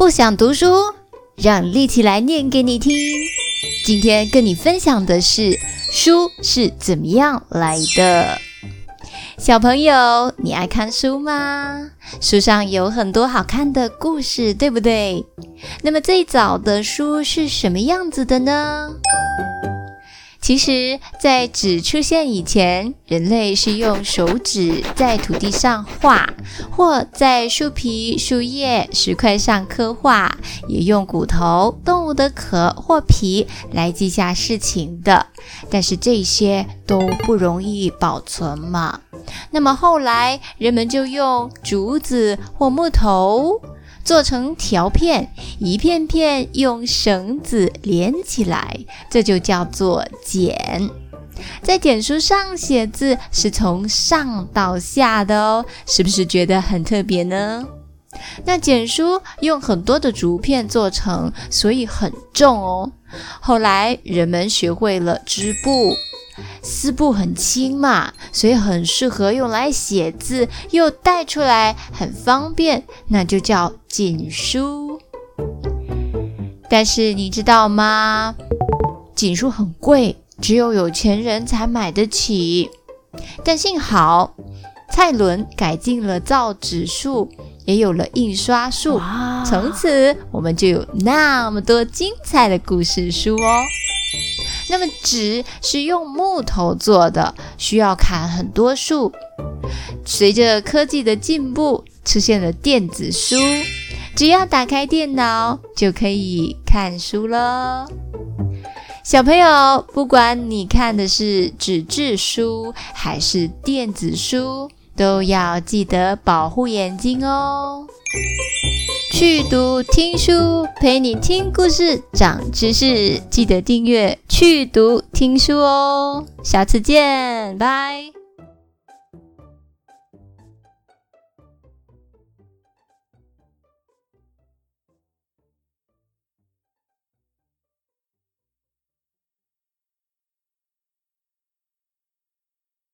不想读书，让丽起来念给你听。今天跟你分享的是书是怎么样来的。小朋友，你爱看书吗？书上有很多好看的故事，对不对？那么最早的书是什么样子的呢？其实，在纸出现以前，人类是用手指在土地上画，或在树皮、树叶、石块上刻画，也用骨头、动物的壳或皮来记下事情的。但是这些都不容易保存嘛。那么后来，人们就用竹子或木头。做成条片，一片片用绳子连起来，这就叫做剪。在简书上写字是从上到下的哦，是不是觉得很特别呢？那简书用很多的竹片做成，所以很重哦。后来人们学会了织布。丝布很轻嘛，所以很适合用来写字，又带出来很方便，那就叫锦书。但是你知道吗？锦书很贵，只有有钱人才买得起。但幸好蔡伦改进了造纸术，也有了印刷术，从此我们就有那么多精彩的故事书哦。那么纸是用木头做的，需要砍很多树。随着科技的进步，出现了电子书，只要打开电脑就可以看书了。小朋友，不管你看的是纸质书还是电子书，都要记得保护眼睛哦。去读听书，陪你听故事，长知识。记得订阅去读听书哦，下次见，拜。